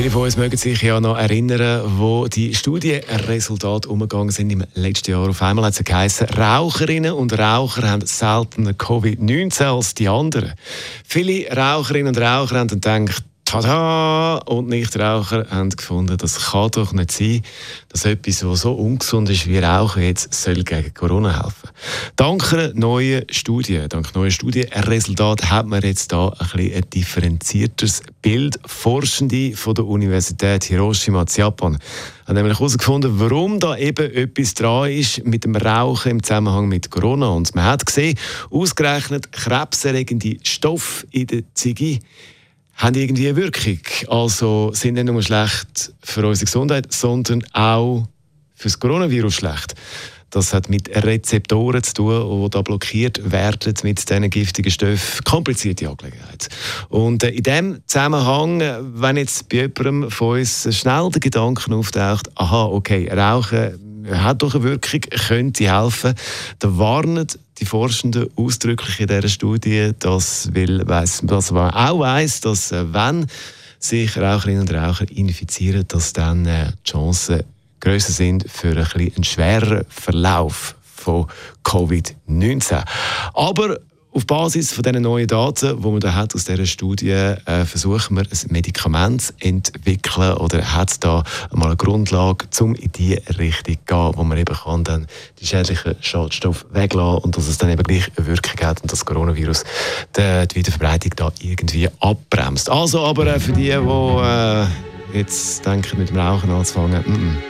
Viele von uns mögen sich ja noch erinnern, wo die Studienresultate umgegangen sind im letzten Jahr. Auf einmal hat es geheißen, Raucherinnen und Raucher haben seltener Covid-19 als die anderen. Viele Raucherinnen und Raucher haben dann gedacht, Tada! Und Nichtraucher haben gefunden, das kann doch nicht sein, dass etwas, was so ungesund ist wie Rauchen, jetzt soll gegen Corona helfen. Dank einer neuen Studie, dank neuer Studienresultaten hat man jetzt da ein, bisschen ein differenzierteres Bild. Forschende von der Universität Hiroshima in Japan haben nämlich herausgefunden, warum da eben etwas dran ist mit dem Rauchen im Zusammenhang mit Corona. Und man hat gesehen, ausgerechnet krebserregende Stoffe in der Ziege haben irgendwie eine Wirkung. Also sind nicht nur schlecht für unsere Gesundheit, sondern auch für das Coronavirus schlecht. Das hat mit Rezeptoren zu tun, die da blockiert werden mit diesen giftigen Stoffen. Komplizierte Angelegenheit. Und äh, in diesem Zusammenhang, äh, wenn jetzt bei jemandem von uns schnell der Gedanke auftaucht, aha, okay, Rauchen hat doch eine Wirkung, könnte helfen, dann warnen die Forschenden ausdrücklich in dieser Studie, dass, weil, weiss, dass man auch weiss, dass äh, wenn sich Raucherinnen und Raucher infizieren, dass dann äh, die Chancen größer sind für ein einen schwereren Verlauf von Covid-19. Aber auf Basis von diesen neuen Daten, die man da hat aus dieser Studie, äh, versuchen wir ein Medikament zu entwickeln oder hat es da mal eine Grundlage, um in die Richtung zu gehen, wo man eben kann dann die schädlichen Schadstoffe weglassen und dass es dann eben gleich eine Wirkung hat und das Coronavirus die, die Wiederverbreitung da irgendwie abbremst. Also aber äh, für die, die äh, jetzt denken, mit dem Rauchen anzufangen, mm -mm.